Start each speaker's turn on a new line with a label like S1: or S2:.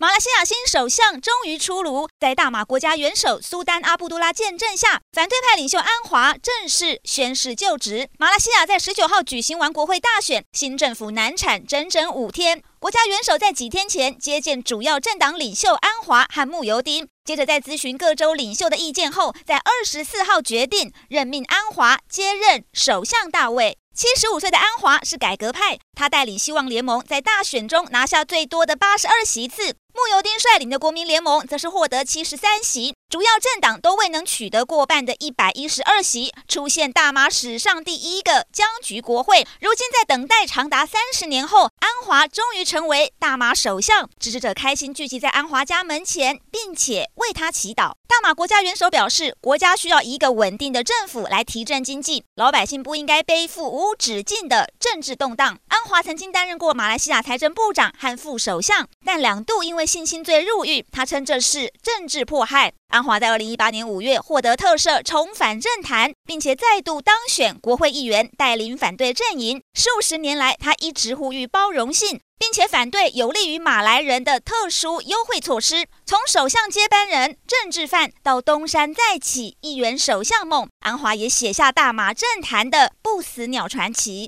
S1: 马来西亚新首相终于出炉，在大马国家元首苏丹阿布杜拉见证下，反对派领袖安华正式宣誓就职。马来西亚在十九号举行完国会大选，新政府难产整整五天。国家元首在几天前接见主要政党领袖安华和慕尤丁，接着在咨询各州领袖的意见后，在二十四号决定任命安华接任首相大位。七十五岁的安华是改革派，他带领希望联盟在大选中拿下最多的八十二席次。慕尤丁率领的国民联盟则是获得七十三席，主要政党都未能取得过半的一百一十二席，出现大马史上第一个僵局国会。如今在等待长达三十年后，安华终于成为大马首相，支持者开心聚集在安华家门前，并且为他祈祷。大马国家元首表示，国家需要一个稳定的政府来提振经济，老百姓不应该背负无止境的政治动荡。安华曾经担任过马来西亚财政部长和副首相，但两度因为性侵罪入狱，他称这是政治迫害。安华在二零一八年五月获得特赦，重返政坛，并且再度当选国会议员，带领反对阵营。数十年来，他一直呼吁包容性，并且反对有利于马来人的特殊优惠措施。从首相接班人、政治犯到东山再起、议员首相梦，安华也写下大马政坛的不死鸟传奇。